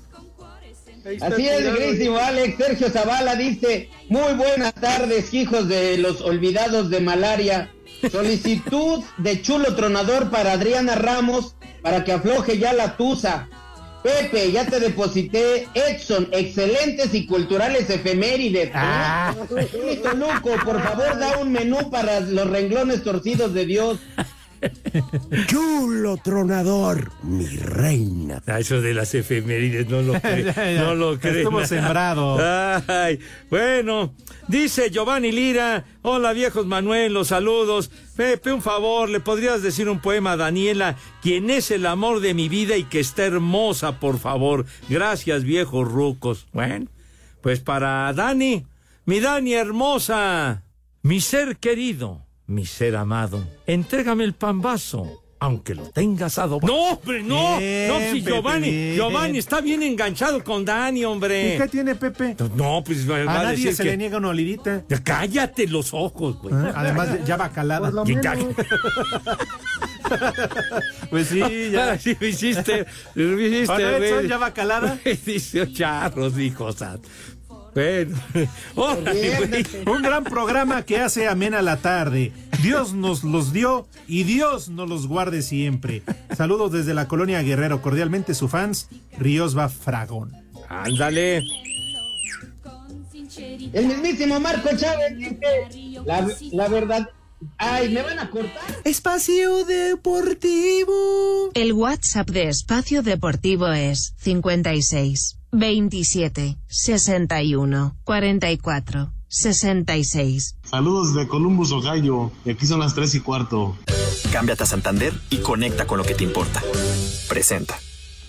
Así es, queridísimo Alex. Sergio Zavala dice, muy buenas tardes, hijos de los olvidados de malaria. Solicitud de chulo tronador para Adriana Ramos para que afloje ya la tusa. Pepe, ya te deposité. Edson, excelentes y culturales efemérides. ¿eh? Ah. Y Toluco, por favor, da un menú para los renglones torcidos de Dios. Chulo tronador, mi reina. Ah, eso de las efemérides, no lo [LAUGHS] ya. no lo creo. Estuvo sembrado. Ay, bueno, dice Giovanni Lira, hola viejos Manuel, los saludos. Pepe, un favor, ¿le podrías decir un poema a Daniela, quien es el amor de mi vida y que está hermosa, por favor? Gracias, viejos rucos. Bueno, pues para Dani, mi Dani hermosa, mi ser querido, mi ser amado, entrégame el pambazo. Aunque lo tengas adobado. No, hombre, no. Bien, no, si Giovanni, bien. Giovanni está bien enganchado con Dani, hombre. ¿Y qué tiene Pepe? No, pues va, va A a nadie decir se que- le niega una olidita. Ya Cállate los ojos, güey. ¿Eh? Además, de- ya va calada. Por lo Ya-. [LAUGHS] Pues sí, ya. Sí, me hiciste, me hiciste Ahora, ya va calada. [LAUGHS] Dice charros, dijo Sat. Bueno, órale, güey. Un gran programa que hace amena la tarde. Dios nos los dio y Dios nos los guarde siempre. Saludos desde la colonia Guerrero. Cordialmente su fans, Riosba Fragón. Ándale. El mismísimo Marco Chávez dice, la, la verdad... Ay, ¿me van a cortar? Espacio Deportivo. El WhatsApp de Espacio Deportivo es 56 27 61 44 66. Saludos de Columbus, Ohio. Y aquí son las 3 y cuarto. Cámbiate a Santander y conecta con lo que te importa. Presenta.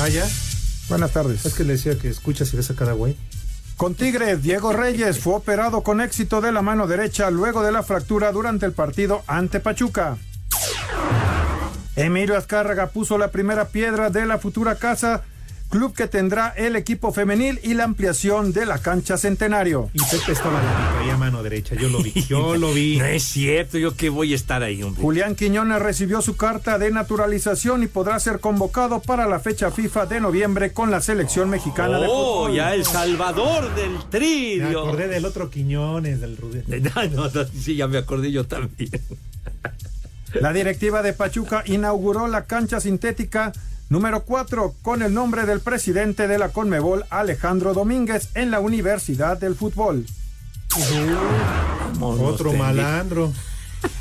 Ah, ya. Buenas tardes. Es que le decía que escuchas y ves a cada güey. Con Tigres, Diego Reyes fue operado con éxito de la mano derecha luego de la fractura durante el partido ante Pachuca. Emilio Azcárraga puso la primera piedra de la futura casa, club que tendrá el equipo femenil y la ampliación de la cancha centenario. Y Pepe estaba la que traía mano derecha. Yo lo vi. Yo [LAUGHS] lo vi. No es cierto, yo que voy a estar ahí, hombre. Julián Quiñones recibió su carta de naturalización y podrá ser convocado para la fecha FIFA de noviembre con la selección mexicana de Oh, fútbol. ya el salvador del Me trío. acordé del otro Quiñones, del Rubén. [LAUGHS] No, no, sí, ya me acordé yo también. La directiva de Pachuca inauguró la cancha sintética Número 4, con el nombre del presidente de la Conmebol, Alejandro Domínguez, en la Universidad del Fútbol. Otro malandro.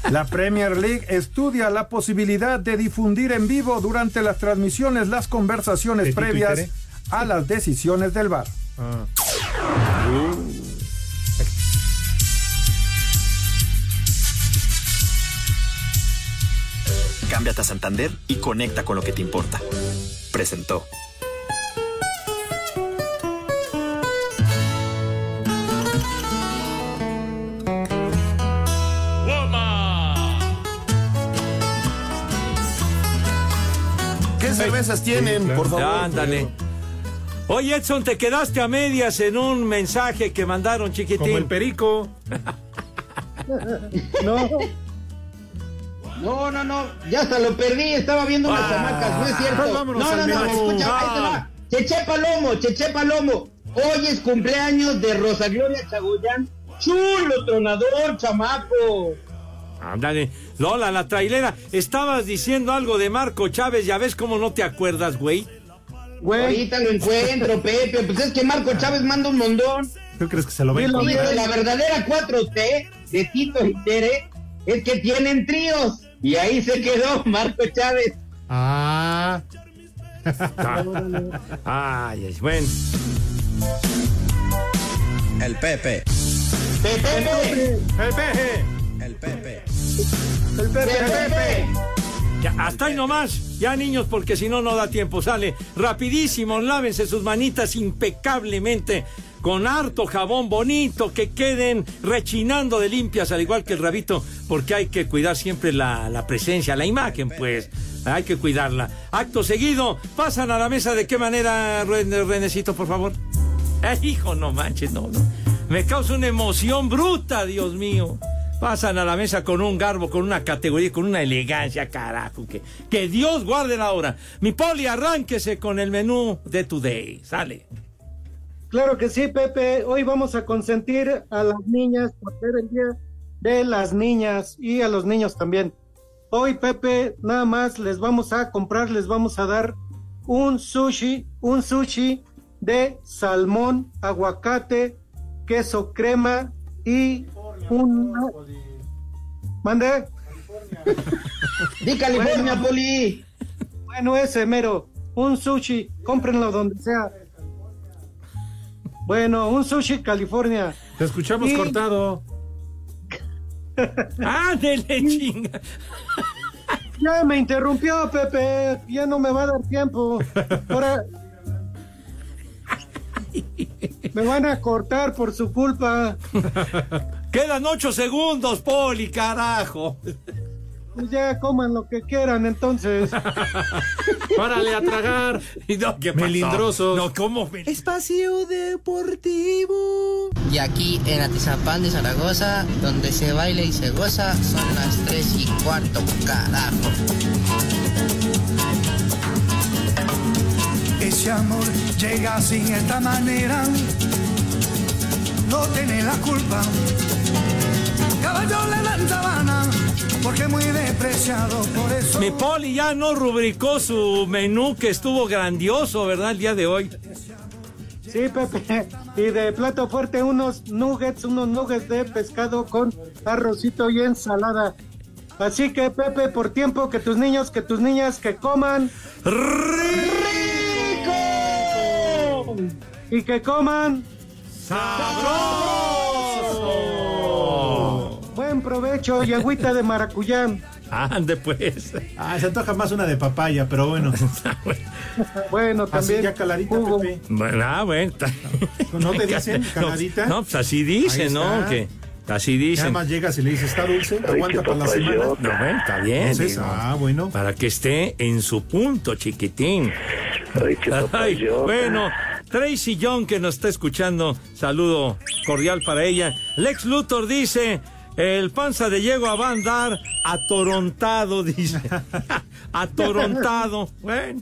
La Premier League estudia la posibilidad de difundir en vivo durante las transmisiones las conversaciones ¿Tito y previas a las decisiones del VAR. Ah. Cámbiate a Santander y conecta con lo que te importa. Presentó. ¿Qué cervezas tienen, por favor? Ándale. Oye, Edson, te quedaste a medias en un mensaje que mandaron, chiquitín. Como el perico. [LAUGHS] No, No, no, no, ya hasta lo perdí, estaba viendo unas Ah. chamacas, no es cierto. Vámonos no, no, no, escucha, ahí te va. Cheche Palomo, Cheche Palomo. Hoy es cumpleaños de Rosa Gloria Chagoyán. Chulo tronador, chamaco. Ándale. Lola, la trailera. Estabas diciendo algo de Marco Chávez, ya ves cómo no te acuerdas, güey. güey. Ahorita lo encuentro, Pepe. Pues es que Marco Chávez manda un mondón. ¿Tú crees que se lo güey. la verdadera 4T de Tito y Tere es que tienen tríos. Y ahí se quedó Marco Chávez. Ah. [LAUGHS] Ay, ay, bueno. El Pepe. Pepe, Pepe, El peje. El Pepe. El Pepe. Pepe. Ya, hasta ahí nomás. Ya, niños, porque si no, no da tiempo. Sale rapidísimo. Lávense sus manitas impecablemente. Con harto jabón bonito, que queden rechinando de limpias, al igual que el rabito, porque hay que cuidar siempre la, la presencia, la imagen, pues. Hay que cuidarla. Acto seguido, pasan a la mesa. ¿De qué manera, Ren- Renecito, por favor? Eh, hijo, no manches, no, no. Me causa una emoción bruta, Dios mío. Pasan a la mesa con un garbo, con una categoría, con una elegancia, carajo. Que, que Dios guarde la hora. Mi poli, arránquese con el menú de Today. Sale. Claro que sí, Pepe. Hoy vamos a consentir a las niñas por ser el día de las niñas y a los niños también. Hoy, Pepe, nada más les vamos a comprar, les vamos a dar un sushi, un sushi de salmón, aguacate, queso crema y un... ¿Mande? Di California, Bueno. Poli. Bueno, ese mero, un sushi, cómprenlo donde sea. Bueno, un sushi California. Te escuchamos Y- cortado. [LAUGHS] ¡Ándele, chinga! Ya me interrumpió, Pepe. Ya no me va a dar tiempo. Ahora. [LAUGHS] Me van a cortar por su culpa. [LAUGHS] Quedan ocho segundos, poli, carajo. Pues ya coman lo que quieran, entonces. [LAUGHS] Párale a tragar. Y no, ¿qué pasó? Melindrosos. No, ¿cómo? Espacio Deportivo. Y aquí en Atizapán de Zaragoza, donde se baila y se goza, son las 3 y cuarto, carajo. Ese amor llega sin esta manera, no tiene la culpa. Caballo le dan sabana, porque muy despreciado, por eso. Mi poli ya no rubricó su menú que estuvo grandioso, ¿verdad? El día de hoy. Sí, Pepe. Y de plato fuerte, unos nuggets, unos nuggets de pescado con arrocito y ensalada. Así que, Pepe, por tiempo, que tus niños, que tus niñas, que coman. ¡Rico! Y que coman. ¡Sabroso! Buen provecho y agüita de maracuyá. [LAUGHS] Ande pues. Ah, se antoja más una de papaya, pero [LAUGHS] bueno. Bueno, Así también. ya caladita, jugo. Pepe. Bueno, ah, bueno. está- ¿No te [LAUGHS] dicen caladita? No, no, pues así dice, Ahí ¿no? Que así Nada dicen. más llegas y le dices, está dulce, aguanta para la semana. No, bueno, está bien. Entonces, digo, ah, bueno. Para que esté en su punto, chiquitín. Ay, bueno, Tracy Young que nos está escuchando, saludo cordial para ella. Lex Luthor dice, el panza de yegua va a andar atorontado, dice. [LAUGHS] atorontado. Bueno.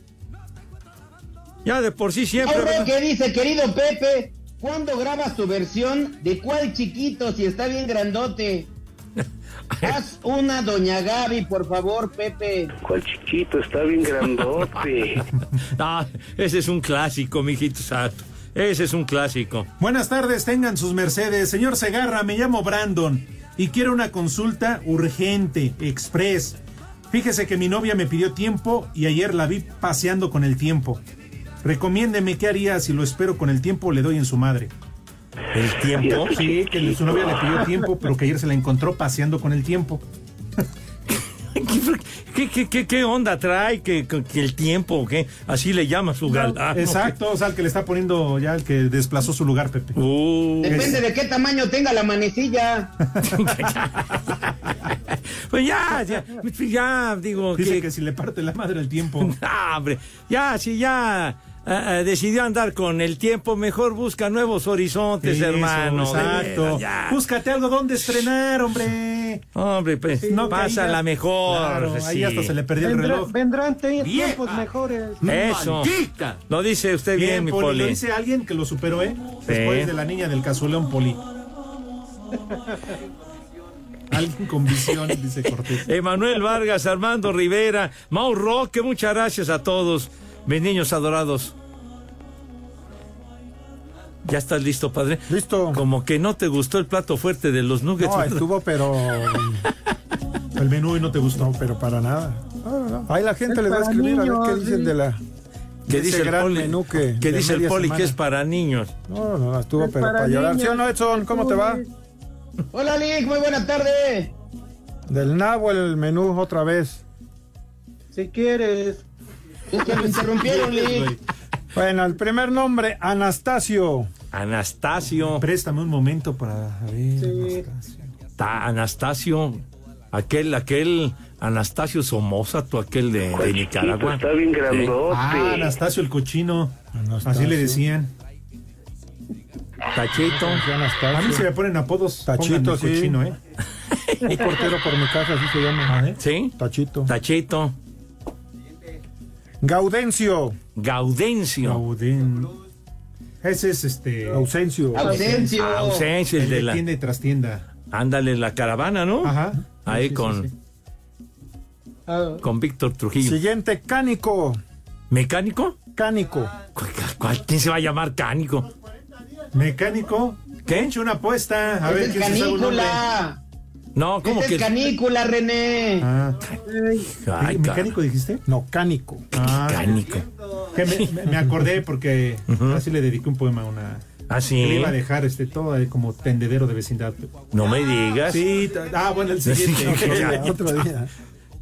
Ya de por sí siempre. Ahora. ¿qué dice, querido Pepe? ¿Cuándo grabas tu versión de cuál chiquito si está bien grandote? [LAUGHS] Haz una doña Gaby, por favor, Pepe. ¿Cuál chiquito? Está bien grandote. [LAUGHS] Ah, ese es un clásico, mijito santo. Ese es un clásico. Buenas tardes, tengan sus mercedes. Señor Segarra, me llamo Brandon y quiero una consulta urgente, express. Fíjese que mi novia me pidió tiempo y ayer la vi paseando con el tiempo. Recomiéndeme qué haría si lo espero con el tiempo o le doy en su madre. ¿El tiempo? Sí, que su novia le pidió tiempo, pero que ayer se la encontró paseando con el tiempo. [LAUGHS] ¿Qué, qué, qué, qué onda trae que, el tiempo? ¿qué? Así le llama su galán. Exacto, o sea, el que le está poniendo ya el que desplazó su lugar, Pepe. Uh. Depende de qué tamaño tenga la manecilla. [LAUGHS] Pues ya, ya, pues ya, digo Dice que... que si le parte la madre el tiempo. [LAUGHS] Ah, hombre, ya, si ya eh, decidió andar con el tiempo, mejor busca nuevos horizontes, Eso, hermano. Exacto. veras. Búscate algo donde estrenar, hombre. Hombre, pues, No, pasa la mejor. Claro, ahí sí. hasta se le perdió el reloj. vendrán tiempos mejores. Eso. Lo dice usted bien, mi Poli, poli. Lo dice alguien que lo superó, ¿eh? Después de la niña del cazuelón Poli. [LAUGHS] alguien con visión, dice Cortés. Emanuel Vargas, Armando Rivera, Mau Roque, muchas gracias a todos, mis niños adorados. ¿Ya estás listo, padre? Listo. Como que no te gustó el plato fuerte de los nuggets. No, ¿verdad? estuvo, pero. El menú y no te gustó. Pero para nada. Ahí la gente Es les va a escribir a ver qué dicen sí. de la. ¿Qué dice el poli? menú que. ¿Qué dice el poli? semana. Que es para niños. No, no, estuvo, Es pero para para, llorar. ¿Sí o no, Edson? ¿Cómo te va? Hola, Lick, muy buena tarde. Del nabo el menú otra vez. Si quieres. Es que me interrumpieron, [LAUGHS] Lick. Bueno, el primer nombre, Anastasio. Anastasio. Préstame un momento para ver. Sí. Ta- Anastasio. Aquel, aquel Anastasio Somoza, tú aquel de, de Nicaragua. Está bien grandote. Ah, Anastasio el cochino. Anastasio. Así le decían. Tachito. A mí se me ponen apodos. Tachito, Tachito, sí. cochino, ¿eh? Un portero por mi casa, así se llama. Ah, ¿eh? ¿Sí? Tachito. Tachito. Gaudencio. Gaudencio. Gaudén. Ese es este. Ausencio. Ausencio. Ausencia, el El de la. tienda y trastienda. Ándale, la caravana, ¿no? Ajá. Ahí Sí, sí, con, sí. Ah, con Víctor Trujillo. Siguiente, Cánico. ¿Mecánico? Cánico. ¿Cuál- cuál- ¿Quién se va a llamar cánico? Mecánico. ¿Qué? He hecho una apuesta. A ver Ese quién es se canícula. No, ¿cómo Ese que? es canícula, René. Ah, Ay, ¿Mecánico dijiste? No, Cánico. Ah, Cánico. Que me, acordé porque así le dediqué un poema a una. Ah, que sí. le iba a dejar este todo ahí como tendedero de vecindad. No me digas. Sí, ah, bueno, el siguiente. [LAUGHS] [LAUGHS] Ya. Otro día.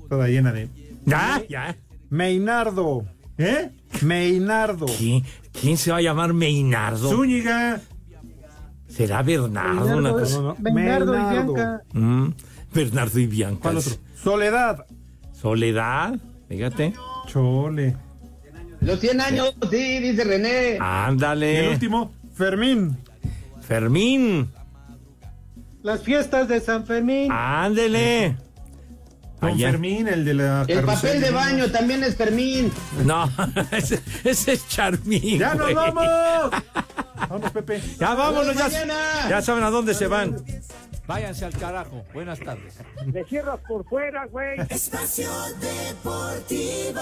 Toda llena de. Ya, ya. Meinardo. ¿Eh? Meinardo. ¿Quién, quién se va a llamar Meinardo? Zúñiga. ¿Será Bernardo? Una Bernardo, cosa- no, no. Bernardo y. Bianca. Mm, Bernardo y Bianca. ¿Cuál otro? Soledad. Soledad. Fíjate. Chole. Los 100 años, sí, dice René. ¿Y el Ándale. último? Fermín. Fermín. Las fiestas de San Fermín. Ándele. Don Allá. Fermín, el de la El papel de baño también es Fermín. No, [LAUGHS] ese, ese es Charmín. ¡Ya nos vamos! [LAUGHS] Vamos, Pepe. Ya vámonos, ya, ya saben a dónde se van. Váyanse al carajo. Buenas tardes. Le cierras por fuera, güey. Espacio Deportivo.